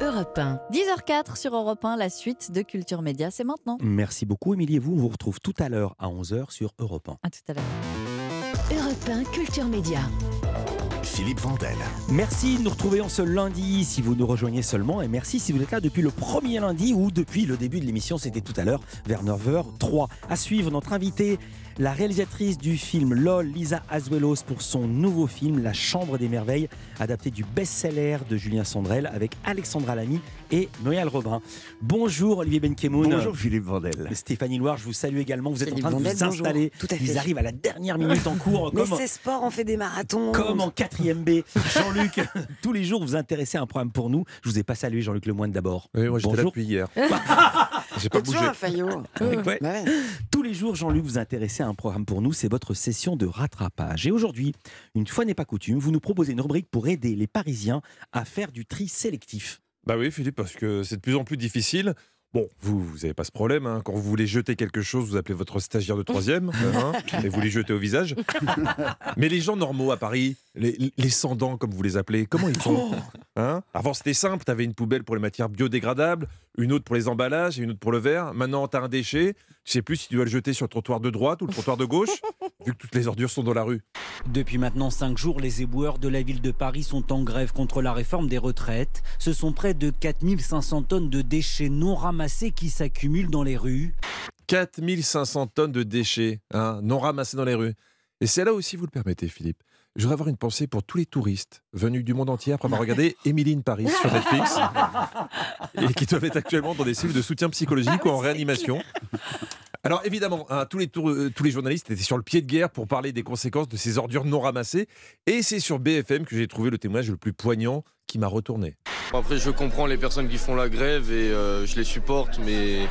Europe 1. 10h04 sur Europe 1, la suite de Culture Média, c'est maintenant. Merci beaucoup, Émilie. Et vous, on vous retrouve tout à l'heure à 11h sur Europe 1. À tout à l'heure. Europe 1 Culture Média. Philippe Vandel. Merci de nous retrouver en ce lundi si vous nous rejoignez seulement et merci si vous êtes là depuis le premier lundi ou depuis le début de l'émission, c'était tout à l'heure vers 9h03. À suivre notre invité, la réalisatrice du film LOL, Lisa Azuelos, pour son nouveau film La Chambre des Merveilles, adapté du best-seller de Julien Sandrel avec Alexandra Lamy et Noël Robin. Bonjour Olivier Benkemoun. Bonjour Philippe Vandel. Stéphanie Loire, je vous salue également. Vous êtes Philippe en train de vous bonjour. installer. Tout à fait. Ils arrivent à la dernière minute en cours. Mais comme- c'est sport, on fait des marathons. comme en 4ème Jean-Luc, tous les jours vous intéressez à un programme pour nous. Je vous ai pas salué Jean-Luc Lemoyne d'abord. Oui, moi j'étais là Bonjour. depuis hier. J'ai pas bougé. un faillot. Ouais. Bah ouais. Tous les jours, Jean-Luc, vous vous intéressez à un programme pour nous, c'est votre session de rattrapage. Et aujourd'hui, une fois n'est pas coutume, vous nous proposez une rubrique pour aider les Parisiens à faire du tri sélectif. Bah oui, Philippe, parce que c'est de plus en plus difficile. Bon, vous, vous n'avez pas ce problème. hein. Quand vous voulez jeter quelque chose, vous appelez votre stagiaire de troisième hein, et vous les jetez au visage. Mais les gens normaux à Paris, les, les sans-dents, comme vous les appelez, comment ils font Hein Avant, c'était simple. Tu avais une poubelle pour les matières biodégradables, une autre pour les emballages et une autre pour le verre. Maintenant, tu as un déchet. Tu sais plus si tu dois le jeter sur le trottoir de droite ou le trottoir de gauche, vu que toutes les ordures sont dans la rue. Depuis maintenant cinq jours, les éboueurs de la ville de Paris sont en grève contre la réforme des retraites. Ce sont près de 4500 tonnes de déchets non ramassés qui s'accumulent dans les rues. 4500 tonnes de déchets hein, non ramassés dans les rues. Et c'est là aussi, vous le permettez, Philippe. Je voudrais avoir une pensée pour tous les touristes venus du monde entier après avoir regardé Emily in Paris sur Netflix et qui doivent être actuellement dans des cellules de soutien psychologique ou en réanimation. Alors évidemment, hein, tous, les tour- euh, tous les journalistes étaient sur le pied de guerre pour parler des conséquences de ces ordures non ramassées. Et c'est sur BFM que j'ai trouvé le témoignage le plus poignant qui m'a retourné. Après, je comprends les personnes qui font la grève et euh, je les supporte, mais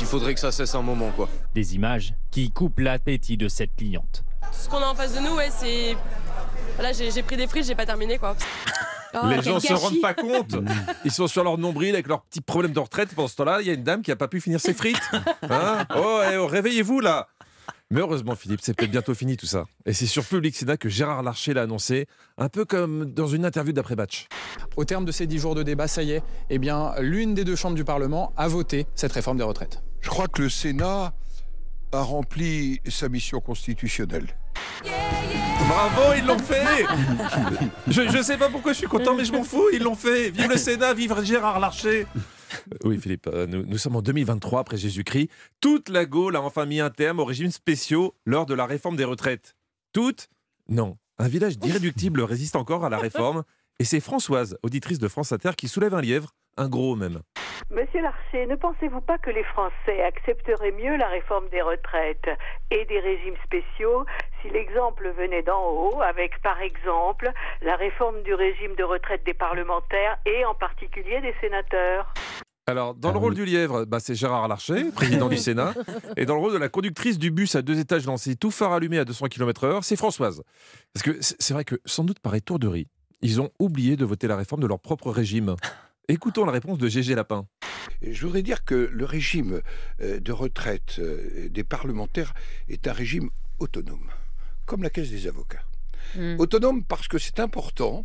il faudrait que ça cesse un moment, quoi. Des images qui coupent l'appétit de cette cliente. Ce qu'on a en face de nous, ouais, c'est. Là, j'ai pris des frites, j'ai pas terminé quoi. les gens se rendent pas compte. Ils sont sur leur nombril avec leurs petits problèmes de retraite. Pendant ce temps-là, il y a une dame qui a pas pu finir ses frites. Hein oh, eh, oh, réveillez-vous là. Mais heureusement, Philippe, c'est peut-être bientôt fini tout ça. Et c'est sur Public Sénat que Gérard Larcher l'a annoncé, un peu comme dans une interview d'après-match. Au terme de ces dix jours de débat, ça y est, eh bien, l'une des deux chambres du Parlement a voté cette réforme des retraites. Je crois que le Sénat a rempli sa mission constitutionnelle. Bravo, ils l'ont fait je, je sais pas pourquoi je suis content, mais je m'en fous, ils l'ont fait. Vive le Sénat, vive Gérard Larcher Oui, Philippe, euh, nous, nous sommes en 2023 après Jésus-Christ. Toute la Gaule a enfin mis un terme aux régimes spéciaux lors de la réforme des retraites. Toute Non. Un village d'irréductibles résiste encore à la réforme. Et c'est Françoise, auditrice de France Inter, qui soulève un lièvre, un gros même. Monsieur Larcher, ne pensez-vous pas que les Français accepteraient mieux la réforme des retraites et des régimes spéciaux si l'exemple venait d'en haut, avec par exemple la réforme du régime de retraite des parlementaires et en particulier des sénateurs Alors, dans le rôle du lièvre, bah, c'est Gérard Larcher, président du Sénat. Et dans le rôle de la conductrice du bus à deux étages lancé, tout phare allumé à 200 km/h, c'est Françoise. Parce que c'est c'est vrai que, sans doute par étourderie, ils ont oublié de voter la réforme de leur propre régime. Écoutons la réponse de Gégé Lapin. Je voudrais dire que le régime euh, de retraite euh, des parlementaires est un régime autonome, comme la caisse des avocats. Autonome parce que c'est important.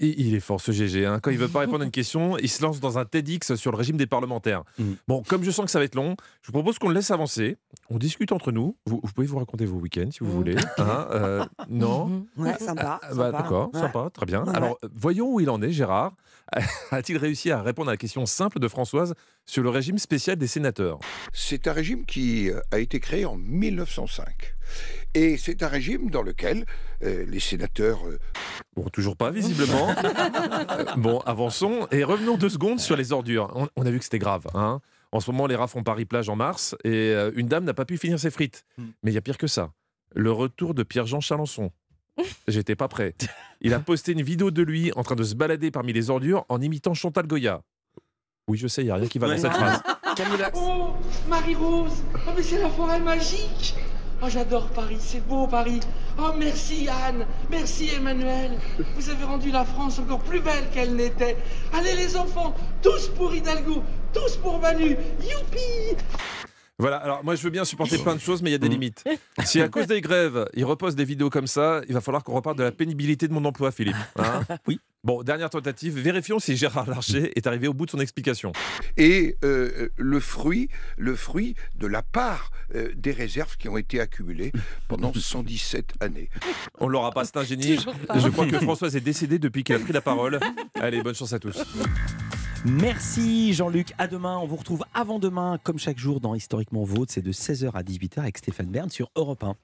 Et il est fort ce GG. hein. Quand il veut pas répondre à une question, il se lance dans un TEDx sur le régime des parlementaires. Mm. Bon, comme je sens que ça va être long, je vous propose qu'on le laisse avancer. On discute entre nous. Vous, vous pouvez vous raconter vos week-ends si vous voulez. Hein, euh, non Ouais, sympa. Ah, bah, sympa. D'accord, Ouais. sympa, très bien. Ouais, Alors, voyons où il en est, Gérard. A-t-il réussi à répondre à la question simple de Françoise sur le régime spécial des sénateurs? C'est un régime qui euh, a été créé en 1905. Et c'est un régime dans lequel euh, les sénateurs euh, Bon, toujours pas, visiblement. Bon, avançons et revenons deux secondes sur les ordures. On, on a vu que c'était grave. Hein en ce moment, les rats font Paris-Plage en mars et euh, une dame n'a pas pu finir ses frites. Mm. Mais il y a pire que ça. Le retour de Pierre-Jean Chalençon. J'étais pas prêt. Il a posté une vidéo de lui en train de se balader parmi les ordures en imitant Chantal Goya. Oui, je sais, il n'y a rien qui va dans cette phrase. Oh, Marie-Rose Oh, mais c'est la forêt magique Oh, j'adore Paris, c'est beau Paris. Oh, merci Anne. Merci Emmanuel. Vous avez rendu la France encore plus belle qu'elle n'était. Allez les enfants, tous pour Hidalgo Tous pour Manu. Youpi Voilà, alors moi je veux bien supporter plein de choses, mais il y a des limites. Si à cause des grèves, il repose des vidéos comme ça, il va falloir qu'on reparte de la pénibilité de mon emploi, Philippe. hein oui. Bon, dernière tentative, vérifions si Gérard Larcher est arrivé au bout de son explication. Et euh, le fruit, le fruit de la part euh, des réserves qui ont été accumulées pendant 117 années. On l'aura pas, c'est un génie. Je crois que Françoise est décédée depuis qu'elle a pris la parole. Allez, bonne chance à tous. Merci Jean-Luc. À demain. On vous retrouve avant demain, comme chaque jour dans Historiquement Vôtre. C'est de 16h à 18h avec Stéphane Bern sur Europe 1.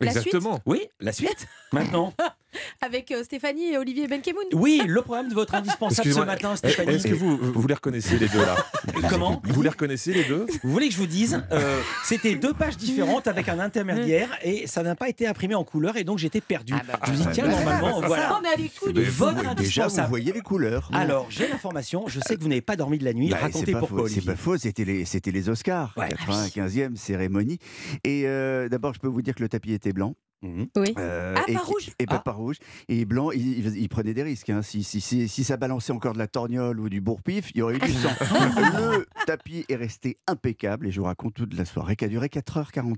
La Exactement. Oui, la suite Maintenant. Avec euh, Stéphanie et Olivier Benkemoun. Oui, le programme de votre indispensable ce matin, Stéphanie. Est-ce que vous, vous les reconnaissez les deux là Comment Vous les reconnaissez les deux Vous voulez que je vous dise euh, C'était deux pages différentes avec un intermédiaire et ça n'a pas été imprimé en couleur et donc j'étais perdu. je me dis, tiens, normalement, voilà. On est à l'écoute Mais du vous- Votre déjà, vous voyez les couleurs. Alors, j'ai l'information, je sais que vous n'avez pas dormi de la nuit. Bah, Racontez pourquoi, faux, C'est pas faux, c'était les, c'était les Oscars, Ouais. 95e cérémonie. Et euh, d'abord, je peux vous dire que le tapis était blanc. Mhm. Oui. euh, Ah, et, pas rouge Et pas, Ah. pas rouge. Et blanc, il, il- il prenait des risques. hein. Si, si, si, si ça balançait encore de la torgnole ou du bourre-pif, il y aurait eu du sang. le tapis est resté impeccable et je vous raconte toute la soirée qui a duré 4h45.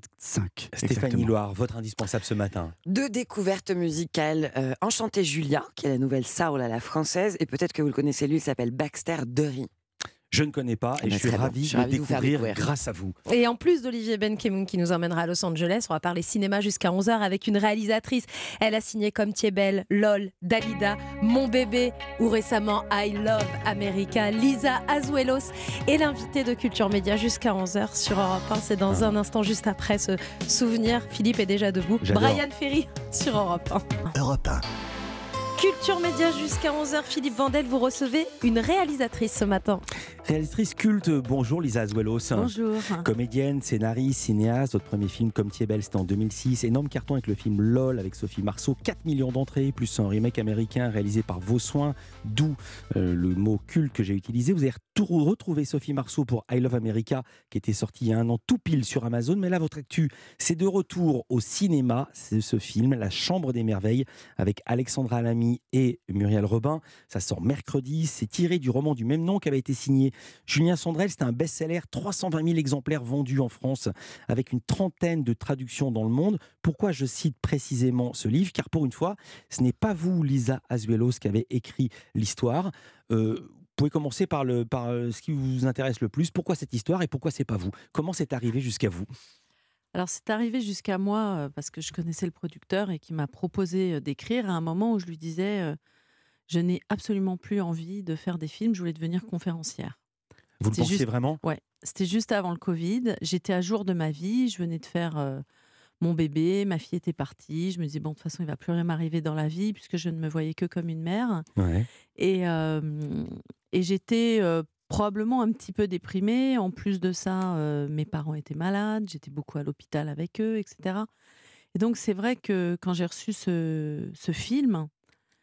Stéphanie exactement. Loire, votre indispensable ce matin. Deux découvertes musicales. Euh, Enchanté Julia, qui est la nouvelle soul à la française, et peut-être que vous le connaissez, lui, il s'appelle Baxter Dury. Je ne connais pas Eh et ben, je suis bon. ravi Je suis de découvrir découvrir. grâce à vous. Et en plus d'Olivier Benkemoun qui nous emmènera à Los Angeles, on va parler cinéma jusqu'à 11h avec une réalisatrice. Elle a signé comme Thiebel, LOL, Dalida, Mon bébé ou récemment I Love America, Lisa Azuelos et l'invité de Culture Média jusqu'à 11h sur Europe 1. C'est dans un instant juste après ce souvenir. Philippe est déjà debout. Brian Ferry sur Europe 1. Europe 1. Culture Média jusqu'à 11h. Philippe Vandel, vous recevez une réalisatrice ce matin. Réalisatrice culte, bonjour Lisa Azuelos. Bonjour. Comédienne, scénariste, cinéaste, votre premier film comme Thiebel c'était en 2006, énorme carton avec le film LOL avec Sophie Marceau, 4 millions d'entrées, plus un remake américain réalisé par Vos Soins, d'où euh, le mot culte que j'ai utilisé. Vous avez retrouvé Sophie Marceau pour I Love America qui était sorti il y a un an tout pile sur Amazon, mais là votre actu c'est de retour au cinéma, c'est ce film La Chambre des Merveilles avec Alexandra Lamy et Muriel Robin. Ça sort mercredi, c'est tiré du roman du même nom qui avait été signé Julien Sandrel, c'est un best-seller, 320 000 exemplaires vendus en France, avec une trentaine de traductions dans le monde. Pourquoi je cite précisément ce livre? Car pour une fois, ce n'est pas vous, Lisa Azuelos, qui avez écrit l'histoire. Euh, vous pouvez commencer par, le, par euh, ce qui vous intéresse le plus. Pourquoi cette histoire et pourquoi c'est pas vous? Comment c'est arrivé jusqu'à vous? Alors c'est arrivé jusqu'à moi parce que je connaissais le producteur et qui m'a proposé d'écrire à un moment où je lui disais euh, je n'ai absolument plus envie de faire des films, je voulais devenir conférencière. Vous le juste- vraiment? Ouais, c'était juste avant le Covid. J'étais à jour de ma vie. Je venais de faire euh, mon bébé. Ma fille était partie. Je me disais, bon, de toute façon, il va plus rien m'arriver dans la vie puisque je ne me voyais que comme une mère. Ouais. Et, euh, et j'étais probablement un petit peu déprimée. En plus de ça, euh, mes parents étaient malades. J'étais beaucoup à l'hôpital avec eux, etc. Et donc, c'est vrai que quand j'ai reçu ce, film,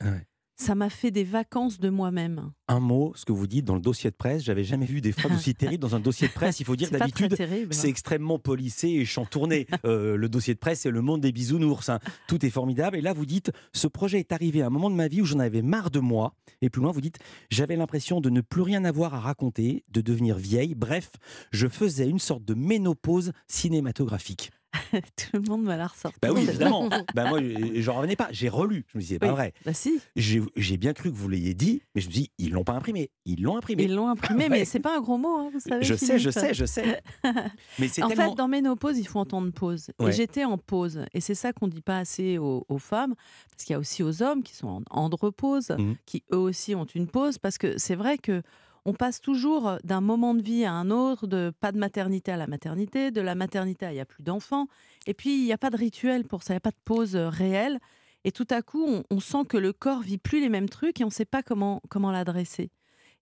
Ouais. Ça m'a fait des vacances de moi-même. Un mot, ce que vous dites dans le dossier de presse, j'avais jamais vu des phrases aussi terribles dans un dossier de presse. Il faut dire d'habitude, c'est extrêmement policé et chantourné. Euh, le dossier de presse, c'est le monde des bisounours. hein. Tout est formidable. Et là, vous dites, ce projet est arrivé à un moment de ma vie où j'en avais marre de moi. Et plus loin, vous dites, j'avais l'impression de ne plus rien avoir à raconter, de devenir vieille. Bref, je faisais une sorte de ménopause cinématographique. Tout le monde va la ressortir. Bah oui, évidemment. bah moi, j'en revenais pas. J'ai relu. Je me disais, c'est pas Oui. vrai. Bah si. J'ai bien cru que vous l'ayez dit, mais je me dis, ils l'ont pas imprimé. Ils l'ont imprimé. Ils l'ont imprimé, mais c'est pas un gros mot, hein, vous savez. Je sais, je sais, je sais. Mais en tellement. fait, dans Ménopause, il faut entendre pause. Ouais. Et j'étais en pause. Et c'est ça qu'on dit pas assez aux, aux femmes, parce qu'il y a aussi aux hommes qui sont en andropause, Mhm. qui eux aussi ont une pause, parce que c'est vrai que on passe toujours d'un moment de vie à un autre, de pas de maternité à la maternité, de la maternité à il n'y a plus d'enfants. Et puis, il n'y a pas de rituel pour ça, il n'y a pas de pause euh, réelle. Et tout à coup, on, sent que le corps vit plus les mêmes trucs et on ne sait pas comment, comment l'adresser.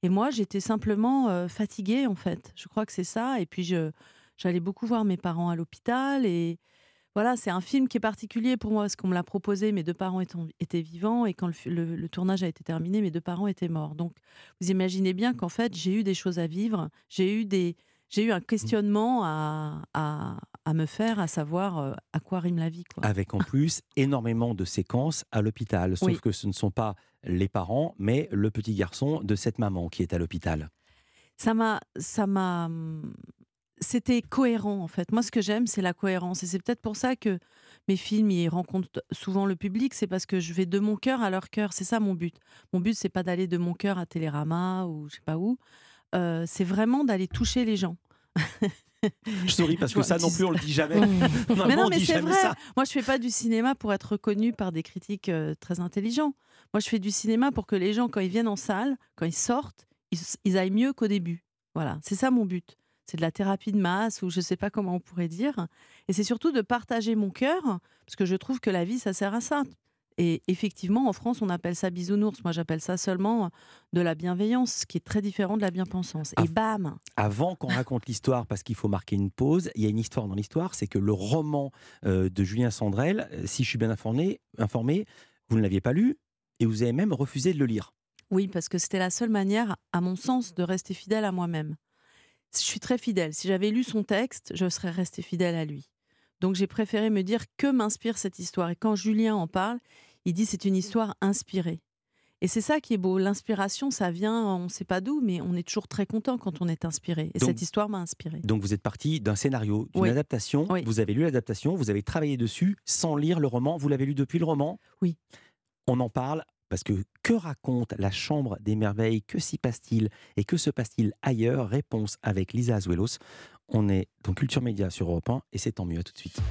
Et moi, j'étais simplement euh, fatiguée, en fait. Je crois que c'est ça. Et puis, j'allais beaucoup voir mes parents à l'hôpital. Et voilà, c'est un film qui est particulier pour moi parce qu'on me l'a proposé. Mes deux parents étant- étaient vivants. Et quand le, fi- le- le tournage a été terminé, mes deux parents étaient morts. Donc, vous imaginez bien qu'en fait, j'ai eu des choses à vivre. J'ai eu, des, j'ai eu un questionnement à, à, à me faire, à savoir euh, à quoi rime la vie. Quoi. Avec en plus énormément de séquences à l'hôpital. Sauf Oui. que ce ne sont pas les parents, mais le petit garçon de cette maman qui est à l'hôpital. ça m'a ça m'a hum, c'était cohérent en fait. Moi, ce que j'aime, c'est la cohérence. Et c'est peut-être pour ça que mes films ils rencontrent souvent le public. C'est parce que je vais de mon cœur à leur cœur. C'est ça mon but. Mon but, c'est pas d'aller de mon cœur à Télérama ou je sais pas où. Euh, c'est vraiment d'aller toucher les gens. Je souris parce que ça non plus, on le dit jamais. mais Vraiment, non, on mais c'est vrai. ça. Moi, je fais pas du cinéma pour être reconnu par des critiques euh, très intelligents. Moi, je fais du cinéma pour que les gens, quand ils viennent en salle, quand ils sortent, ils, ils aillent mieux qu'au début. Voilà, c'est ça mon but. C'est de la thérapie de masse, ou je sais pas comment on pourrait dire. Et c'est surtout de partager mon cœur, parce que je trouve que la vie, ça sert à ça. Et effectivement, en France, on appelle ça bisounours. Moi, j'appelle ça seulement de la bienveillance, ce qui est très différent de la bien-pensance. Et bam Avant qu'on raconte l'histoire, parce qu'il faut marquer une pause, il y a une histoire dans l'histoire, c'est que le roman euh, de Julien Sandrel, euh, si je suis bien informé, informé vous ne l'aviez pas lu et vous avez même refusé de le lire. Oui, parce que c'était la seule manière, à mon sens, de rester fidèle à moi-même. Je suis très fidèle. Si j'avais lu son texte, je serais restée fidèle à lui. Donc j'ai préféré me dire que m'inspire cette histoire. Et quand Julien en parle, il dit c'est une histoire inspirée. Et c'est ça qui est beau. L'inspiration, ça vient, on ne sait pas d'où, mais on est toujours très content quand on est inspiré. Et Donc- cette histoire m'a inspiré. Donc vous êtes parti d'un scénario, d'une Oui. adaptation, vous avez lu l'adaptation, vous avez travaillé dessus sans lire le roman, vous l'avez lu depuis le roman Oui. On en parle parce que que raconte la Chambre des Merveilles? Que s'y passe-t-il? Et que se passe-t-il ailleurs? Réponse avec Lisa Azuelos. On est dans Culture Média sur Europe 1 et c'est tant mieux, à tout de suite.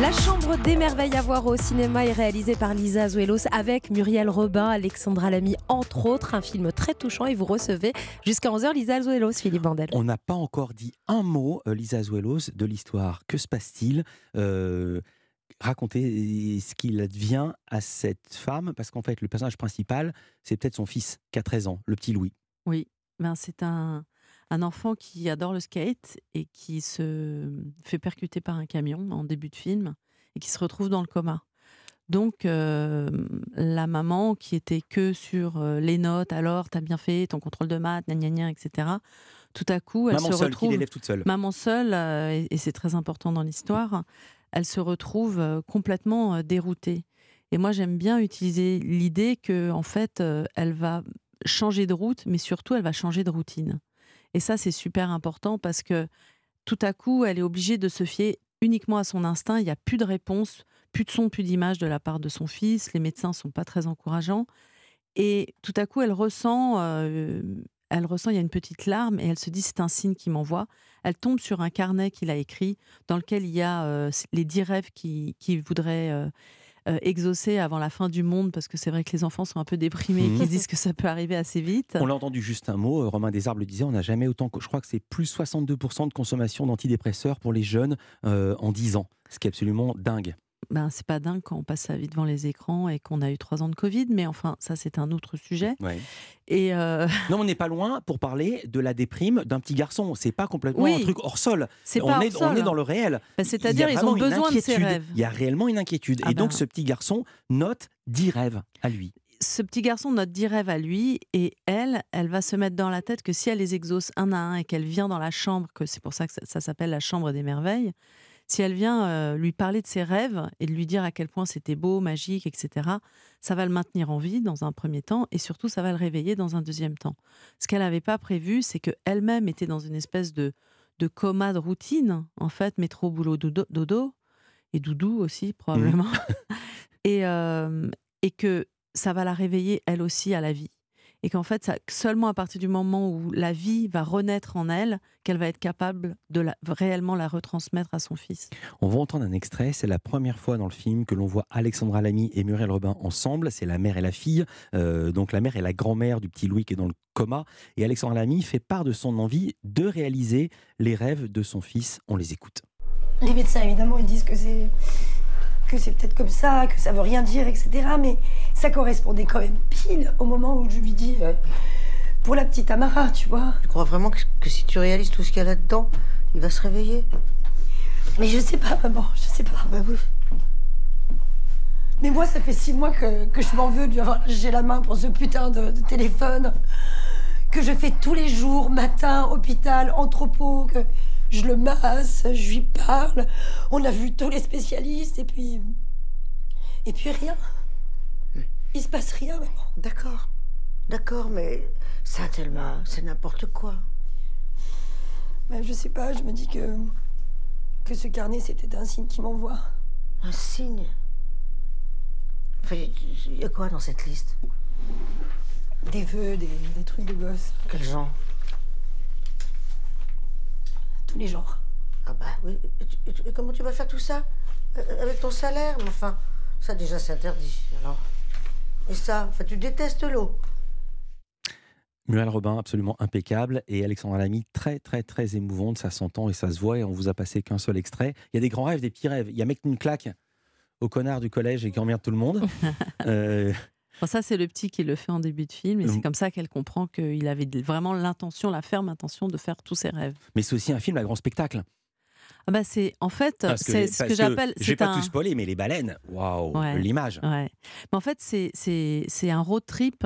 La Chambre des merveilles à voir au cinéma est réalisée par Lisa Azuelos avec Muriel Robin, Alexandra Lamy, entre autres. Un film très touchant et vous recevez jusqu'à 11h Lisa Azuelos, Philippe Bandel. On n'a pas encore dit un mot, euh, Lisa Azuelos, de l'histoire. Que se passe-t-il? Euh, Racontez ce qu'il advient à cette femme, parce qu'en fait, le personnage principal, c'est peut-être son fils, qui a 13 ans, le petit Louis. Oui, ben c'est un, un enfant qui adore le skate et qui se fait percuter par un camion en début de film et qui se retrouve dans le coma. Donc, euh, la maman qui était que sur euh, les notes, alors, t'as bien fait ton contrôle de maths, gna gna gna, etc. Tout à coup, elle Maman se seule, qui retrouve. l'élève toute seule. Maman seule, euh, et, et c'est très important dans l'histoire, elle se retrouve euh, complètement euh, déroutée. Et moi, j'aime bien utiliser l'idée que, en fait, euh, elle va changer de route, mais surtout, elle va changer de routine. Et ça, c'est super important parce que tout à coup, elle est obligée de se fier uniquement à son instinct. Il n'y a plus de réponse, plus de son, plus d'image de la part de son fils. Les médecins sont pas très encourageants. Et tout à coup, elle ressent, elle ressent, il y a une petite larme et elle se dit c'est un signe qui m'envoie. Elle tombe sur un carnet qu'il a écrit dans lequel il y a euh, les dix rêves qu'il qui voudrait euh, euh, exaucer avant la fin du monde parce que c'est vrai que les enfants sont un peu déprimés et qu'ils se disent que ça peut arriver assez vite. On l'a entendu juste un mot, Romain Desarbes le disait, on n'a jamais autant, je crois que c'est plus 62% de consommation d'antidépresseurs pour les jeunes en 10 ans, ce qui est absolument dingue. Ben, c'est pas dingue quand on passe sa vie devant les écrans et qu'on a eu trois ans de Covid, mais enfin, ça, c'est un autre sujet. Ouais. Et euh, Non, on n'est pas loin pour parler de la déprime d'un petit garçon. C'est pas complètement Oui. un truc hors sol. On pas est, hors sol. on est dans le réel. Ben, c'est-à-dire, ils ont besoin de ces rêves. Il y a réellement une inquiétude. Ah Et donc, ben. ce petit garçon note 10 rêves à lui. ce petit garçon note 10 rêves à lui et elle, elle va se mettre dans la tête que si elle les exauce un à un et qu'elle vient dans la chambre, que c'est pour ça que ça, ça s'appelle la chambre des merveilles, si elle vient euh, lui parler de ses rêves et de lui dire à quel point c'était beau, magique, etc., ça va le maintenir en vie dans un premier temps et surtout ça va le réveiller dans un deuxième temps. Ce qu'elle n'avait pas prévu, c'est qu'elle-même était dans une espèce de, de coma de routine, en fait, métro, boulot, dodo, dodo et doudou aussi probablement, et, euh, et que ça va la réveiller elle aussi à la vie. Et qu'en fait, ça, seulement à partir du moment où la vie va renaître en elle, qu'elle va être capable de la- réellement la retransmettre à son fils. On va entendre un extrait. C'est la première fois dans le film que l'on voit Alexandra Lamy et Muriel Robin ensemble. C'est la mère et la fille. Euh, donc la mère est la grand-mère du petit Louis qui est dans le coma. Et Alexandra Lamy fait part de son envie de réaliser les rêves de son fils. On les écoute. Les médecins, évidemment, ils disent que c'est que c'est peut-être comme ça, que ça veut rien dire, etc. Mais ça correspondait quand même pile au moment où je lui dis euh, pour la petite Amara, tu vois. Tu crois vraiment que, que si tu réalises tout ce qu'il y a là-dedans, il va se réveiller? Mais je sais pas, maman, je sais pas. Bah oui. Mais moi, ça fait six mois que, que je m'en veux de lui avoir lâché la main pour ce putain de, de téléphone. Que je fais tous les jours, matin, hôpital, entrepôt, que je le masse, je lui parle. On a vu tous les spécialistes et puis. Et puis rien. Il se passe rien, maman. D'accord. D'accord, mais ça, tellement, c'est n'importe quoi. Bah, je sais pas, je me dis que. que ce carnet, c'était un signe qui m'envoie. Un signe Enfin, il y a quoi dans cette liste? Des vœux, des, des trucs de gosse. Quel genre? Tous les genres. Ah bah oui. Et tu- et comment tu vas faire tout ça Euh, Avec ton salaire? Mais enfin, ça déjà c'est interdit. Alors. Et ça, enfin, tu détestes l'eau. Muriel Robin, absolument impeccable, et Alexandra Lamy, très très très émouvante, ça s'entend et ça se voit, et on vous a passé qu'un seul extrait. Il y a des grands rêves, des petits rêves. Il y a mec une claque au connard du collège et qui emmerde tout le monde. Euh, Ça, c'est le petit qui le fait en début de film, et Mm. c'est comme ça qu'elle comprend qu'il avait vraiment l'intention, la ferme intention de faire tous ses rêves. mais c'est aussi un film à grand spectacle. Ah bah c'est en fait c'est ce que j'appelle Je vais c'est pas un tout spoiler, mais les baleines, waouh, Ouais. l'image. Ouais. Mais en fait c'est c'est c'est un road trip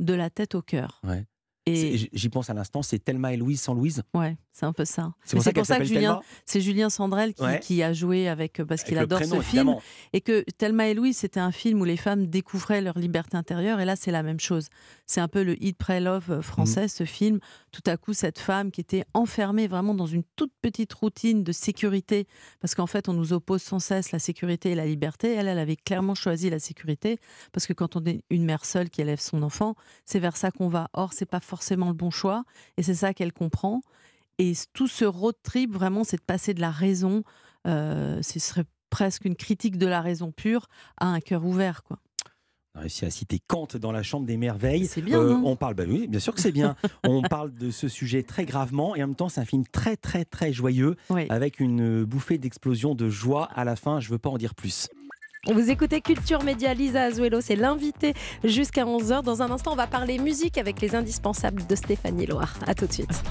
de la tête au cœur. Ouais. Et J'y pense à l'instant, c'est Thelma et Louise sans Louise. ouais, c'est un peu ça. C'est pour ça que Julien c'est Julien Sandrel qui, Ouais. qui a joué avec parce qu'il adore prénom, ce film et que Thelma et Louise c'était un film où les femmes découvraient leur liberté intérieure et là c'est la même chose. C'est un peu le hit pray love euh, français Mhm. ce film. Tout à coup cette femme qui était enfermée vraiment dans une toute petite routine de sécurité parce qu'en fait on nous oppose sans cesse la sécurité et la liberté. Elle elle avait clairement choisi la sécurité parce que quand on est une mère seule qui élève son enfant, c'est vers ça qu'on va. Or c'est pas forcément le bon choix et c'est ça qu'elle comprend. Et tout ce road trip, vraiment, c'est de passer de la raison, euh, ce serait presque une critique de la raison pure, à un cœur ouvert. Quoi. On a réussi à citer Kant dans la Chambre des Merveilles. C'est bien, Euh, On parle, bah oui, bien sûr que c'est bien. on parle de ce sujet très gravement et en même temps, c'est un film très, très, très joyeux avec une bouffée d'explosion de joie à la fin. Je veux pas en dire plus. Vous écoutez Culture Média, Lisa Azuelo, c'est l'invité jusqu'à 11h. Dans un instant, on va parler musique avec les indispensables de Stéphanie Loire. A tout de suite.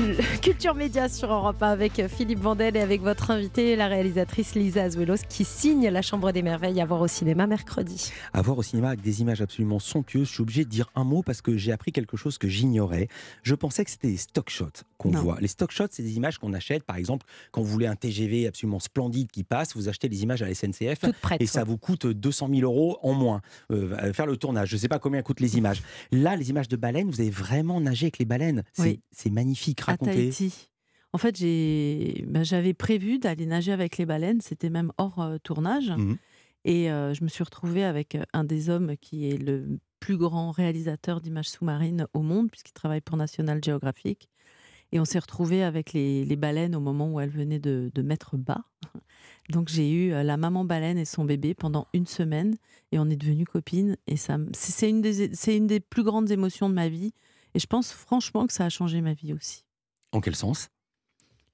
Culture Média sur Europe 1 avec Philippe Vandel et avec votre invitée, la réalisatrice Lisa Azuelos, qui signe La Chambre des Merveilles à voir au cinéma mercredi. À voir au cinéma avec des images absolument somptueuses, je suis obligé de dire un mot parce que j'ai appris quelque chose que j'ignorais. Je pensais que c'était des stock shots qu'on voit. Les stock shots, c'est des images qu'on achète, par exemple, quand vous voulez un TGV absolument splendide qui passe, vous achetez des images à la SNCF et ça ouais. vous coûte 200 000 euros en moins euh, faire le tournage. Je ne sais pas combien coûtent les images. Là, les images de baleines, vous avez vraiment nagé avec les baleines. C'est Oui. c'est À. Tahiti. En fait, ben, j'avais prévu d'aller nager avec les baleines, c'était même hors euh, tournage. Mhm. Et euh, je me suis retrouvée avec euh, un des hommes qui est le plus grand réalisateur d'images sous-marines au monde, puisqu'il travaille pour National Geographic. Et on s'est retrouvés avec les, les baleines au moment où elles venaient de, de mettre bas. Donc j'ai eu la maman baleine et son bébé pendant une semaine et on est devenues copines. Et ça, m- c'est c'est une, des, c'est une des plus grandes émotions de ma vie. Et je pense franchement que ça a changé ma vie aussi. En quel sens?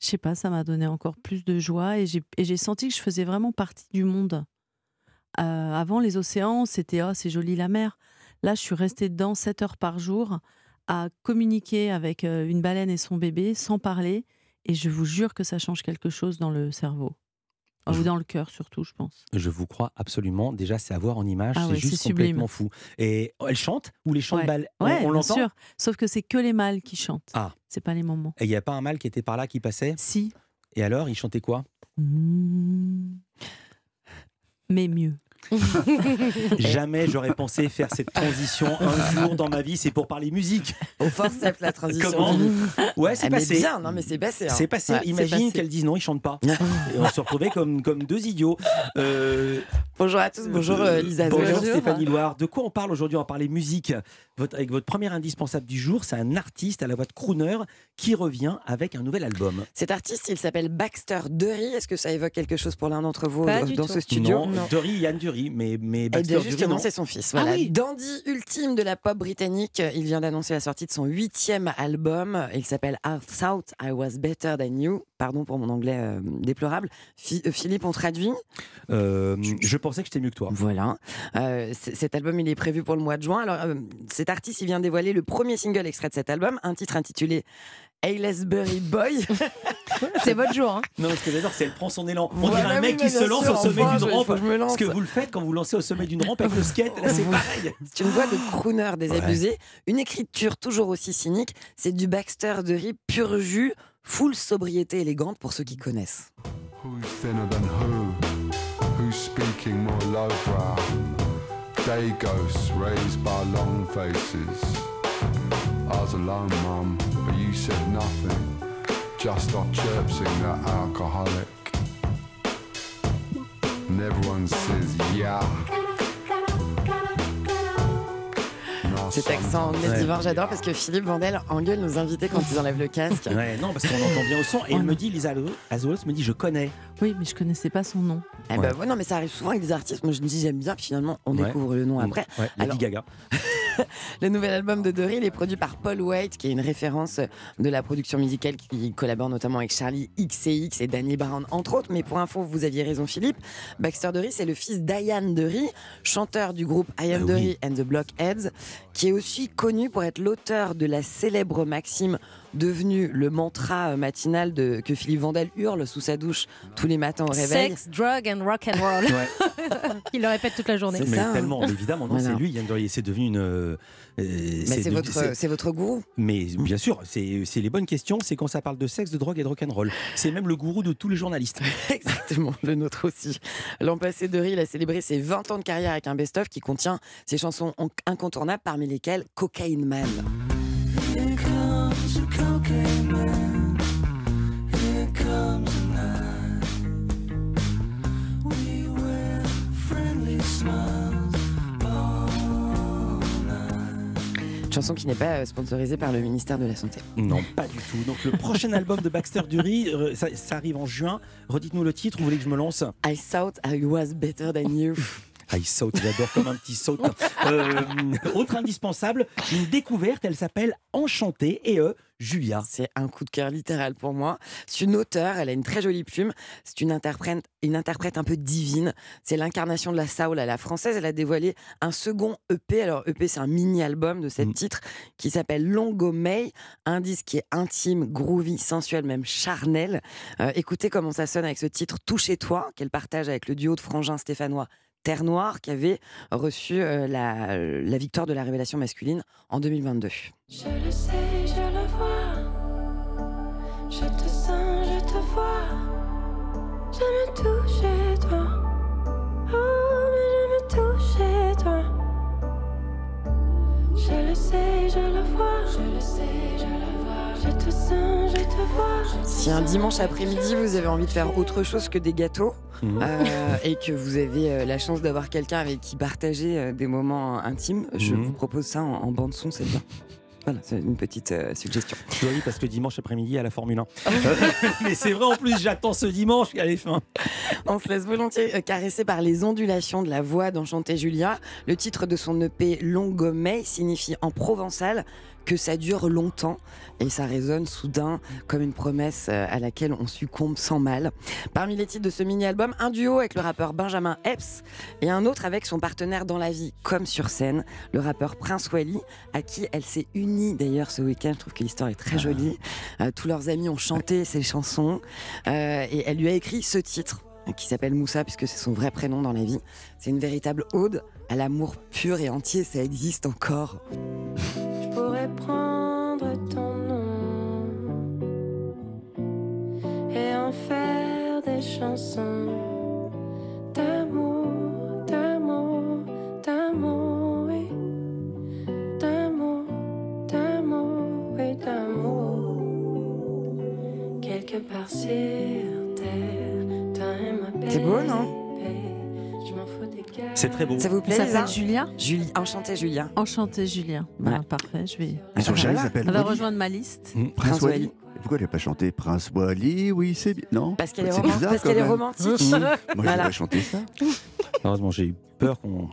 Je sais pas, ça m'a donné encore plus de joie et j'ai senti que je faisais vraiment partie du monde. Euh, avant, les océans, c'était oh, c'est joli la mer. Là, je suis restée dedans 7 heures par jour à communiquer avec euh, une baleine et son bébé sans parler. Et je vous jure que ça change quelque chose dans le cerveau. Ou dans le cœur surtout, je pense. Je vous crois absolument. Déjà, c'est à voir en image, Ah c'est ouais, juste complètement fou. Et elle chante ou les chants Ouais, de balles On- Ouais, On, bien l'entend sûr. Sauf que c'est que les mâles qui chantent. Ah. C'est pas les moments. Et il n'y a pas un mâle qui était par là qui passait Si. Et alors, il chantait quoi? Mmh. Mais mieux. Jamais j'aurais pensé faire cette transition un jour dans ma vie. C'est pour parler musique. Au forceps, la transition. Comment Ouais, c'est mais passé. bien, non, mais c'est passé, hein. C'est passé. Ouais, c'est Imagine qu'elles disent non, ils chantent pas. Et on se retrouvait comme, comme deux idiots. Euh, Bonjour à tous, bonjour euh, Lisa. Bonjour Stéphanie Loire. De quoi on parle aujourd'hui? On va parler musique. Votre, avec votre premier indispensable du jour, c'est un artiste à la voix de crooner qui revient avec un nouvel album. Cet artiste, il s'appelle Baxter Dury. Est-ce que ça évoque quelque chose pour l'un d'entre vous Pas dans, du dans tout. ce studio? Non, Dury, Yann Dury, mais, mais Eh Baxter bien Dury, justement, c'est son fils. Ah Voilà. oui. Dandy ultime de la pop britannique. Il vient d'annoncer la sortie de son huitième album. Il s'appelle I Thought I Was Better Than You. Pardon pour mon anglais euh, déplorable. Euh, Philippe, on traduit Euh, je pensais que j'étais mieux que toi. Voilà. Euh, c- cet album, il est prévu pour le mois de juin. Alors, euh, cet artiste, il vient dévoiler le premier single extrait de cet album, un titre intitulé Aylesbury Boy. C'est votre jour. Hein. Non, ce que j'adore, c'est qu'elle prend son élan. On Voilà, dirait un mec qui se lance sûr, au sommet enfin, d'une rampe. faut que je me lance. Ce que vous le faites quand vous lancez au sommet d'une rampe avec le skate, là c'est pareil. C'est une voix de crooner désabusé, une écriture toujours aussi cynique. C'est du Baxter de Rip pur jus, full sobriété élégante pour ceux qui connaissent. Who's thinner than who? Who's speaking more lowbrow? Day ghosts raised by long faces. Bars alone, mum, but you said nothing. Just off chirping that alcoholic. And everyone says, yeah. Cet accent anglais Ouais. divin, j'adore parce que Philippe Vandel engueule nos invités quand ils enlèvent le casque. Ouais, non, parce qu'on entend bien au son. Et elle me dit, Lisa Azolos me dit, je connais. Oui, mais je connaissais pas son nom. Eh ben, ouais, non, mais ça arrive souvent avec des artistes. Moi, je me dis j'aime bien, puis finalement, on Ouais. découvre le nom Mm. après. Ouais, Lady Alors, Gaga. Le nouvel album de Dory, il est produit par Paul White, qui est une référence de la production musicale, qui collabore notamment avec Charlie XCX et Danny Brown, entre autres. Mais pour info, vous aviez raison, Philippe. Baxter Dory, c'est le fils d'Ian Dory, chanteur du groupe Ian Ah oui. Dory and the Blockheads, qui est aussi connu pour être l'auteur de la célèbre maxime devenue le mantra euh, matinal de, que Philippe Vandel hurle sous sa douche tous les matins au réveil. Sex, drug and rock and roll. Il le répète toute la journée. Mais ça. tellement, mais évidemment, non, c'est lui, Yann Dory. C'est devenu une. euh, Mais c'est de- votre, c'est votre gourou. Mais bien sûr, c'est c'est les bonnes questions. C'est quand ça parle de sexe, de drogue et de rock'n'roll. C'est même le gourou de tous les journalistes. Exactement, le nôtre aussi. L'an passé, Dory il a célébré ses 20 ans de carrière avec un best-of qui contient ses chansons incontournables, parmi lesquelles Cocaine Man. Chanson qui n'est pas euh, sponsorisée par le ministère de la Santé. Non, pas du tout. Donc le prochain album de Baxter Dury, euh, ça, ça arrive en juin. Redites-nous le titre. Vous voulez que je me lance? I thought I was better than you. Ah, il saute, j'adore comme un petit saute. Euh, autre indispensable, une découverte, elle s'appelle Enchantée et euh, Julia. C'est un coup de cœur littéral pour moi. C'est une auteure, elle a une très jolie plume. C'est une interprète, une interprète un peu divine. C'est l'incarnation de la soul à la française. Elle a dévoilé un second EP. Alors EP, c'est un mini-album de sept titres qui s'appelle Longo May. Un disque qui est intime, groovy, sensuel, même charnel. Euh, écoutez comment ça sonne avec ce titre Touchez-toi qu'elle partage avec le duo de frangins stéphanois. Terre Noire, qui avait reçu euh, la, la victoire de la révélation masculine en 2022. Je le sais, je le vois. Je te sens, je te vois. Je me touche toi. Oh, Si un dimanche après-midi vous avez envie de faire autre chose que des gâteaux Mhm. euh, et que vous avez euh, la chance d'avoir quelqu'un avec qui partager euh, des moments intimes, je Mhm. vous propose ça en, en bande son, c'est bien. Voilà, c'est une petite euh, suggestion. Oui, parce que dimanche après-midi à la Formule 1. Mais c'est vrai, en plus, j'attends ce dimanche qu'elle est fin. On se laisse volontiers euh, caresser par les ondulations de la voix d'Enchanté Julia. Le titre de son EP Longomay signifie en provençal que ça dure longtemps et ça résonne soudain comme une promesse euh, à laquelle on succombe sans mal. Parmi les titres de ce mini-album, un duo avec le rappeur Benjamin Epps et un autre avec son partenaire dans la vie comme sur scène, le rappeur Prince Wally, à qui elle s'est unie d'ailleurs ce week-end. Je trouve que l'histoire est très jolie. Euh, tous leurs amis ont chanté ses chansons euh, et elle lui a écrit ce titre qui s'appelle Moussa puisque c'est son vrai prénom dans la vie. C'est une véritable ode à l'amour pur et entier, ça existe encore. Prendre ton nom et en faire des chansons d'amour, d'amour, d'amour, oui, d'amour, d'amour, oui, d'amour. Quelque part sur terre, C'est beau, non? C'est très beau. Ça vous plaît Ça s'appelle Julia Julie, enchanté Julia. Enchanté Julien. Bah, Ouais. Parfait, je vais. Elle va rejoindre ma liste. Mm. Prince Prince Wally. Pourquoi elle n'a pas chanté Prince Wally? Oui, c'est bien. Non? Parce qu'elle est, C'est roman- bizarre, parce quand qu'elle est même. romantique. Mmh. Moi, Voilà. j'aurais chanté ça. Heureusement, j'ai eu peur qu'on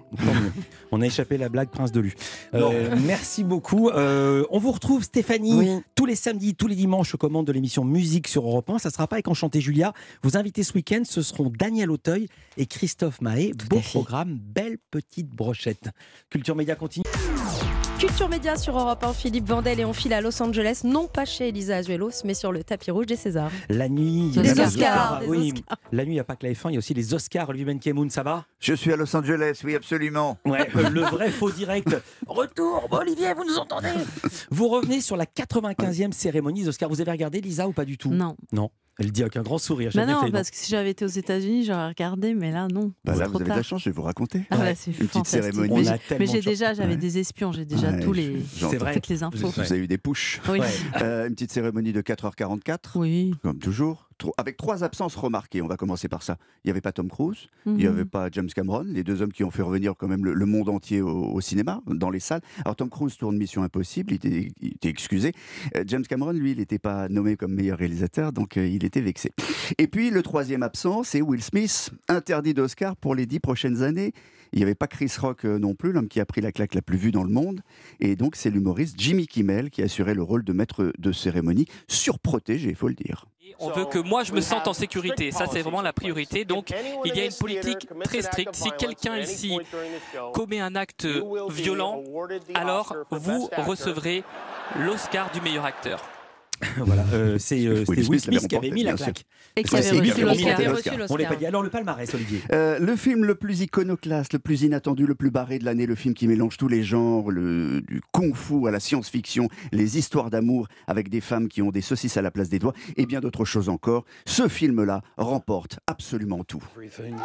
on a échappé la blague Prince de Lu. Euh, merci beaucoup. Euh, on vous retrouve Stéphanie Oui. tous les samedis, tous les dimanches aux commandes de l'émission Musique sur Europe 1. Ça sera pas avec Enchanté Julia. Vous invités ce week-end, ce seront Daniel Auteuil et Christophe Mahé. Beau programme, belle petite brochette. Culture Média continue. Culture Média sur Europe 1, Philippe Vandel et on file à Los Angeles, non pas chez Elisa Azuelos, mais sur le tapis rouge des Césars. La nuit, il y a Les les Oscars, des Oui, Oscars. la nuit, il n'y a pas que la F1, il y a aussi les Oscars. Olivier Benkemoun, ça va? Je suis à Los Angeles, oui, absolument. Ouais, euh, le vrai faux direct. Retour, bon, Olivier, vous nous entendez? Vous revenez sur la 95e cérémonie des Oscars. Vous avez regardé Lisa ou pas du tout? Non. Non. Elle dit avec un grand sourire. Bah non, fait, parce que si j'avais été aux États-Unis, j'aurais regardé, mais là, non. Bah là, trop vous avez de tard. la chance, je vais vous raconter. Ah bah, c'est Une petite fantastique. cérémonie. Mais j'ai- Mais j'ai déjà, j'avais Ouais. des espions, j'ai déjà Ouais, tous les, j'entends. toutes les infos. Vous avez eu des pushs. Oui. Euh, une petite cérémonie de 4h44. Oui. Comme toujours. Avec trois absences remarquées. On va commencer par ça. Il n'y avait pas Tom Cruise. Il n'y Mhm. avait pas James Cameron. Les deux hommes qui ont fait revenir quand même le, le monde entier au, au cinéma, dans les salles. Alors Tom Cruise tourne Mission Impossible. Il était, il était excusé. Euh, James Cameron, lui, il n'était pas nommé comme meilleur réalisateur. Donc euh, il était vexé. Et puis le troisième absent, c'est Will Smith. Interdit d'Oscar pour les dix prochaines années. Il n'y avait pas Chris Rock euh, non plus, l'homme qui a pris la claque la plus vue dans le monde. Et donc, c'est l'humoriste Jimmy Kimmel qui assurait le rôle de maître de cérémonie, surprotégé, il faut le dire. On veut que moi je me sente en sécurité, ça c'est vraiment la priorité. Donc il y a une politique très stricte. Si quelqu'un ici commet un acte violent, alors vous recevrez l'Oscar du meilleur acteur. voilà, euh, c'est euh, c'était Will Smith qui avait mis la claque. Et qui avait Reçu l'Oscar. On l'a pas dit. Alors le palmarès, Olivier? Euh, le film le plus iconoclaste, le plus inattendu, le plus barré de l'année, le film qui mélange tous les genres, le, du kung-fu à la science-fiction, les histoires d'amour avec des femmes qui ont des saucisses à la place des doigts et bien d'autres choses encore. Ce film-là remporte absolument tout. Everything,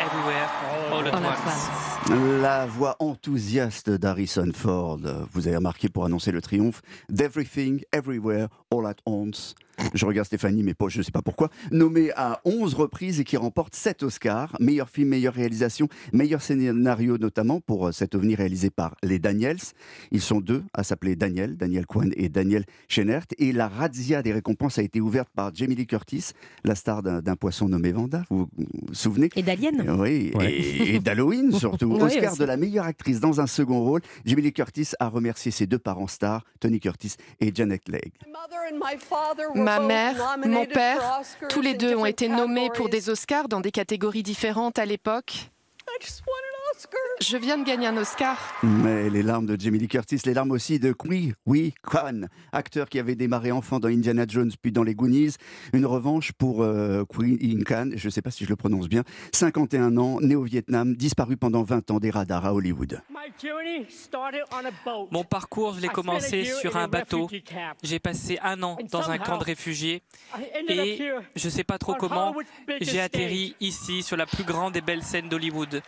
everywhere, all at once. La voix enthousiaste d'Harrison Ford, vous avez remarqué pour annoncer le triomphe, d'Everything, Everywhere, All at Once. Je regarde Stéphanie, mais pas, je ne sais pas pourquoi. Nommé à 11 reprises et qui remporte 7 Oscars. Meilleur film, meilleure réalisation, meilleur scénario notamment pour euh, cet ovni réalisé par les Daniels. Ils sont deux à s'appeler Daniel, Daniel Kwan et Daniel Schenert. Et la razzia des récompenses a été ouverte par Jamie Lee Curtis, la star d'un poisson nommé Vanda. Vous vous souvenez? Et d'Alien. Oui, et, et d'Halloween surtout. Oui, Oscar aussi. de la meilleure actrice dans un second rôle. Jamie Lee Curtis a remercié ses deux parents stars, Tony Curtis et Janet Leigh. Ma mère, mon père, tous les deux ont été nommés pour des Oscars dans des catégories différentes à l'époque. Je viens de gagner un Oscar. Mais les larmes de Jamie Lee Curtis, les larmes aussi de Kui Wee Kwan, acteur qui avait démarré enfant dans Indiana Jones puis dans les Goonies. Une revanche pour euh, Kui Wee Kwan, je ne sais pas si je le prononce bien, 51 ans, né au Vietnam, disparu pendant 20 ans des radars à Hollywood. Mon parcours, je l'ai commencé sur un bateau. J'ai passé un an dans un camp de réfugiés et je ne sais pas trop comment j'ai atterri ici sur la plus grande et belle scène d'Hollywood.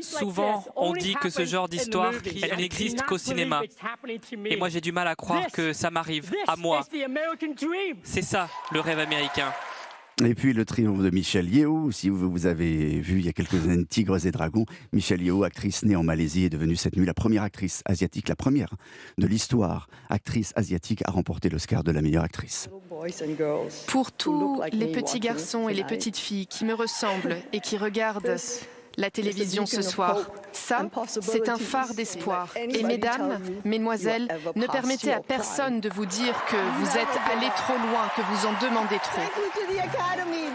Souvent, on dit que ce genre d'histoire, elle n'existe qu'au cinéma. Et moi, j'ai du mal à croire que ça m'arrive à moi. C'est ça, le rêve américain. Et puis le triomphe de Michelle Yeoh, si vous, vous avez vu il y a quelques années Tigres et Dragons, Michelle Yeoh, actrice née en Malaisie, est devenue cette nuit la première actrice asiatique, la première de l'histoire, actrice asiatique à remporter l'Oscar de la meilleure actrice. Pour tous les petits garçons et les petites filles qui me ressemblent et qui regardent la télévision ce soir, ça, c'est un phare d'espoir. Et mesdames, mesdemoiselles, ne permettez à personne de vous dire que vous êtes allés trop loin, que vous en demandez trop.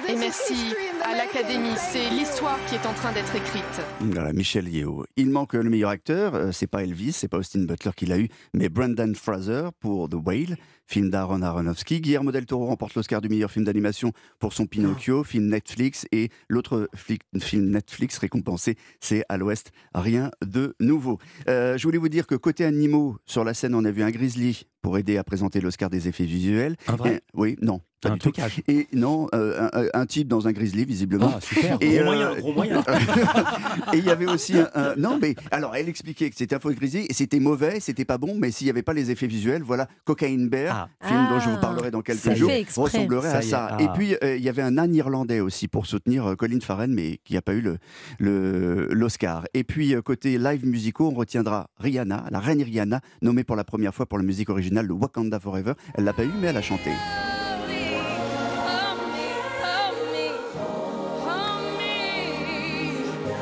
Et merci à l'Académie, c'est l'histoire qui est en train d'être écrite. Voilà, Michelle Yeoh. Il manque le meilleur acteur, euh, c'est pas Elvis, c'est pas Austin Butler qui l'a eu, mais Brendan Fraser pour The Whale, film d'Aaron Aronofsky. Guillermo del Toro remporte l'Oscar du meilleur film d'animation pour son Pinocchio, film Netflix, et l'autre film Netflix récompensé, c'est À l'Ouest, rien de nouveau. Euh, je voulais vous dire que côté animaux, sur la scène, on a vu un grizzly pour aider à présenter l'Oscar des effets visuels. Un vrai Et- Oui, non. pas Un du tout. Et non, euh, un, un type dans un grizzly, visiblement. Ah, super. Et, Gros moyen, gros moyen. et il y avait aussi un, un- Non, mais alors, elle expliquait que c'était un faux grizzly, et c'était mauvais, c'était pas bon, mais s'il n'y avait pas les effets visuels, voilà, Cocaine Bear, film dont je vous parlerai dans quelques jours, ressemblerait Ça à ça. ah. Et puis, euh, il y avait un âne irlandais aussi pour soutenir euh, Colin Farrell, mais qui n'a pas eu le- le- l'Oscar. et puis, euh, côté live musicaux, on retiendra Rihanna, la reine Rihanna, nommée pour la première fois pour la musique originale de Wakanda Forever. Elle l'a pas eu, mais elle a chanté.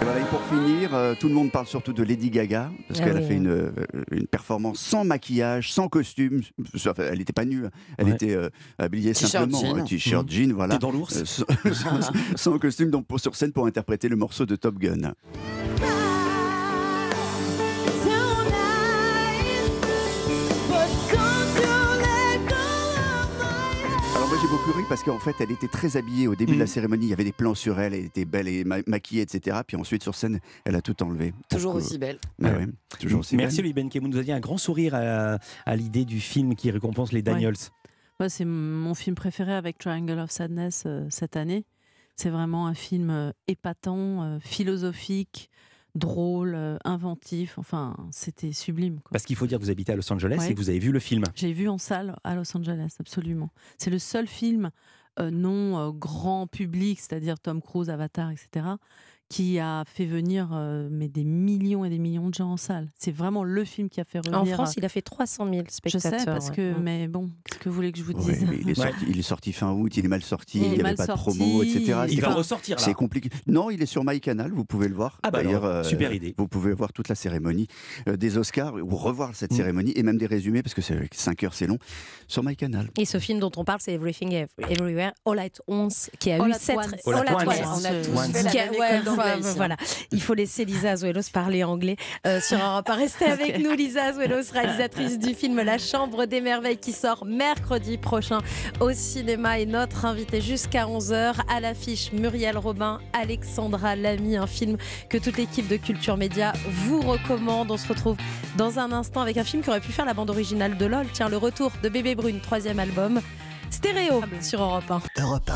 Et voilà, et pour finir, euh, tout le monde parle surtout de Lady Gaga, parce Ah qu'elle a fait une, euh, une performance sans maquillage, sans costume. Enfin, elle n'était pas nue, hein. elle Ouais. était euh, habillée simplement, t-shirt Mhm. jean, voilà. T'es dans l'ours sans costume, donc pour, sur scène pour interpréter le morceau de Top Gun. J'ai beaucoup ri parce qu'en fait, elle était très habillée au début de la Mm. cérémonie. Il y avait des plans sur elle, elle était belle et ma- maquillée, etc. Puis ensuite, sur scène, elle a tout enlevé. Toujours Donc, aussi euh, belle. bah ouais, toujours aussi Merci belle. Louis Ben Kemoun. Vous aviez un grand sourire à, à l'idée du film qui récompense les Daniels. Moi, c'est mon film préféré avec Triangle of Sadness euh, cette année. C'est vraiment un film euh, épatant, euh, philosophique, drôle, euh, inventif. Enfin, c'était sublime. quoi. Parce qu'il faut dire que vous habitez à Los Angeles Ouais. et que vous avez vu le film. J'ai vu en salle à Los Angeles, absolument. C'est le seul film euh, non euh, grand public, c'est-à-dire Tom Cruise, Avatar, etc., qui a fait venir euh, mais des millions et des millions de gens en salle. C'est vraiment le film qui a fait revenir. En France, il a fait 300 000 Je spectateurs. sais, parce ouais. que, Mm. mais bon, qu'est-ce que vous voulez que je vous dise il, est Ouais. sorti, il est sorti fin août, il est mal sorti, Il n'y avait pas de sorti, promo, etc. il va pas- ressortir, là. C'est compliqué. Non, il est sur MyCanal, vous pouvez le voir. Ah bah D'ailleurs, alors, super idée. Vous pouvez voir toute la cérémonie euh, des Oscars ou revoir cette Mm. cérémonie et même des résumés parce que c'est 5 heures, c'est long, sur MyCanal. Et ce film dont on parle, c'est Everything Ev- Everywhere All at Once, qui a All eu at sept. once. All at once. On a tous fait la Hein. voilà. Il faut laisser Lisa Azuelos parler anglais euh, sur Europe 1. Restez avec nous, Lisa Azuelos, réalisatrice du film La Chambre des Merveilles qui sort mercredi prochain au cinéma et notre invitée jusqu'à 11h à l'affiche Muriel Robin, Alexandra Lamy, un film que toute l'équipe de Culture Média vous recommande. On se retrouve dans un instant avec un film qui aurait pu faire la bande originale de LOL. Tiens, le retour de Bébé Brune, troisième album. Stéréo sur Europe 1. Europe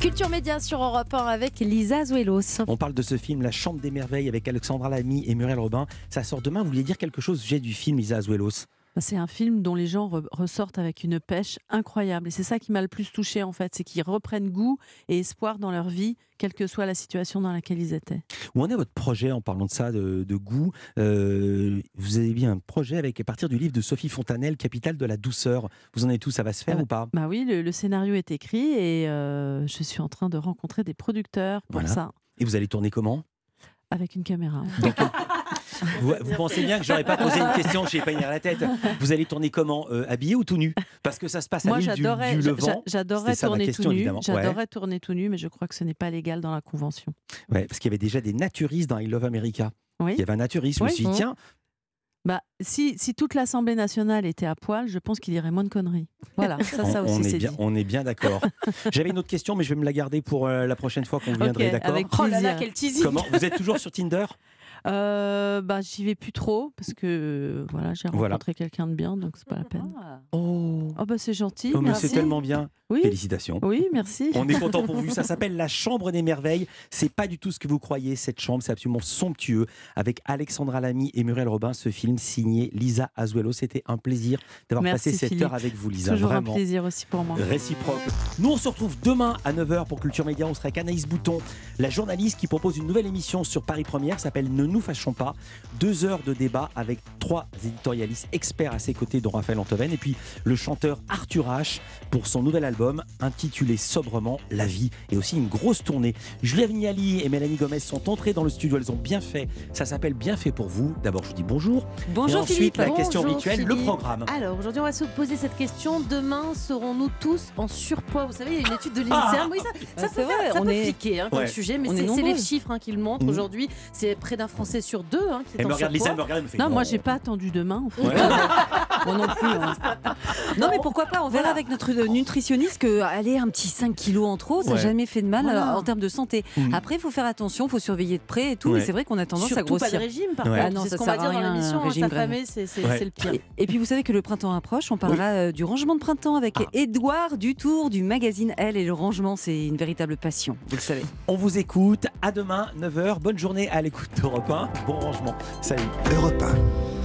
Culture Média sur Europe 1 avec Lisa Azuelos. On parle de ce film La Chambre des Merveilles avec Alexandra Lamy et Muriel Robin. Ça sort demain. Vous vouliez dire quelque chose? Au sujet du film Lisa Azuelos Bah, C'est un film dont les gens re- ressortent avec une pêche incroyable. Et c'est ça qui m'a le plus touché en fait, c'est qu'ils reprennent goût et espoir dans leur vie, quelle que soit la situation dans laquelle ils étaient. Où en est votre projet en parlant de ça, de, de goût Euh, Vous avez mis un projet avec à partir du livre de Sophie Fontanelle, Capitale de la douceur. Vous en êtes tout Ça va se faire Ah bah- ou pas? Bah oui, le, le scénario est écrit et euh, je suis en train de rencontrer des producteurs pour Voilà. ça, Et vous allez tourner comment? Avec une caméra. vous, vous pensez bien que j'aurais pas posé une question, je n'ai pas à la tête. Vous allez tourner comment Euh, Habillé ou tout nu? Parce que ça se passe à Moi, l'île du, j'adorais, du Levant. j'adorais tourner question, tout nu. Ouais. J'adorais tourner tout nu, mais je crois que ce n'est pas légal dans la convention. Ouais, parce qu'il y avait déjà des naturistes dans I Love America. Oui. Il y avait un naturiste. Je me Oui. suis dit, tiens, Bah, si, si toute l'Assemblée nationale était à poil, je pense qu'il y aurait moins de conneries. Voilà, ça, ça on, aussi on est c'est bien, dit. on est bien d'accord. J'avais une autre question, mais je vais me la garder pour euh, la prochaine fois qu'on viendrait, d'accord? avec Oh là là, plaisir. quel teasing Comment Vous êtes toujours sur Tinder? Euh, bah, j'y vais plus trop parce que voilà, j'ai rencontré Voilà. quelqu'un de bien, donc c'est pas la peine. Oh, Oh bah c'est gentil. Oh, c'est tellement bien. Oui. Félicitations. Oui, merci. On est content pour vous. Ça s'appelle La Chambre des Merveilles. C'est pas du tout ce que vous croyez. Cette chambre, c'est absolument somptueux. Avec Alexandra Lamy et Muriel Robin, ce film signé Lisa Azuelo. C'était un plaisir d'avoir passé cette Philippe. heure avec vous, Lisa. Toujours Vraiment. un plaisir aussi pour moi. Réciproque. Nous, on se retrouve demain à 9h pour Culture Média. On sera avec Anaïs Bouton, la journaliste qui propose une nouvelle émission sur Paris Première, s'appelle Ne nous fâchons pas. Deux heures de débat avec trois éditorialistes experts à ses côtés, dont Raphaël Antoven, et puis le chanteur Arthur H pour son nouvel album intitulé sobrement La vie, et aussi une grosse tournée. Julia Vignali et Mélanie Gomez sont entrées dans le studio. Elles ont bien fait. Ça s'appelle Bien fait pour vous. D'abord, je vous dis bonjour. Bonjour et ensuite, Philippe. la question Bonjour rituelle, le programme. Alors aujourd'hui, on va se poser cette question. Demain, serons-nous tous en surpoids? Vous savez, il y a une étude de Ah l'INSERM. Oui, ça, ça Ah, peut, c'est faire- vrai, ça on peut est- piquer hein, comme Ouais. sujet, mais c'est c'est les chiffres hein, qui le montrent Mhm. aujourd'hui. C'est près d'un Français sur deux hein, qui est Elle en me regarde, Lisa, elle me regarde, elle me fait Non, moi Oh. j'ai pas attendu demain. En fait. Ouais. Moi non plus. hein. Non, mais pourquoi pas On verra avec notre nutritionniste que aller un petit 5 kilos en trop, ça n'a Ouais. jamais fait de mal Voilà. euh, en termes de santé. Mhm. Après, il faut faire attention, il faut surveiller de près et tout. Ouais. Mais c'est vrai qu'on a tendance à Surtout pas grossir. de régime, par Ouais. contre. Ah non, c'est ça ce qu'on va sert à dire dans rien, l'émission. hein, S'affamer, c'est c'est- Ouais. c'est le pire. Et, et puis vous savez que le printemps approche, on parlera euh, du rangement de printemps avec Édouard Dutour du magazine Elle et le rangement, c'est une véritable passion, vous le savez. On vous écoute. À demain, 9h. Bonne journée à l'écoute d'Europe 1. Bon rangement. Salut. Europe 1.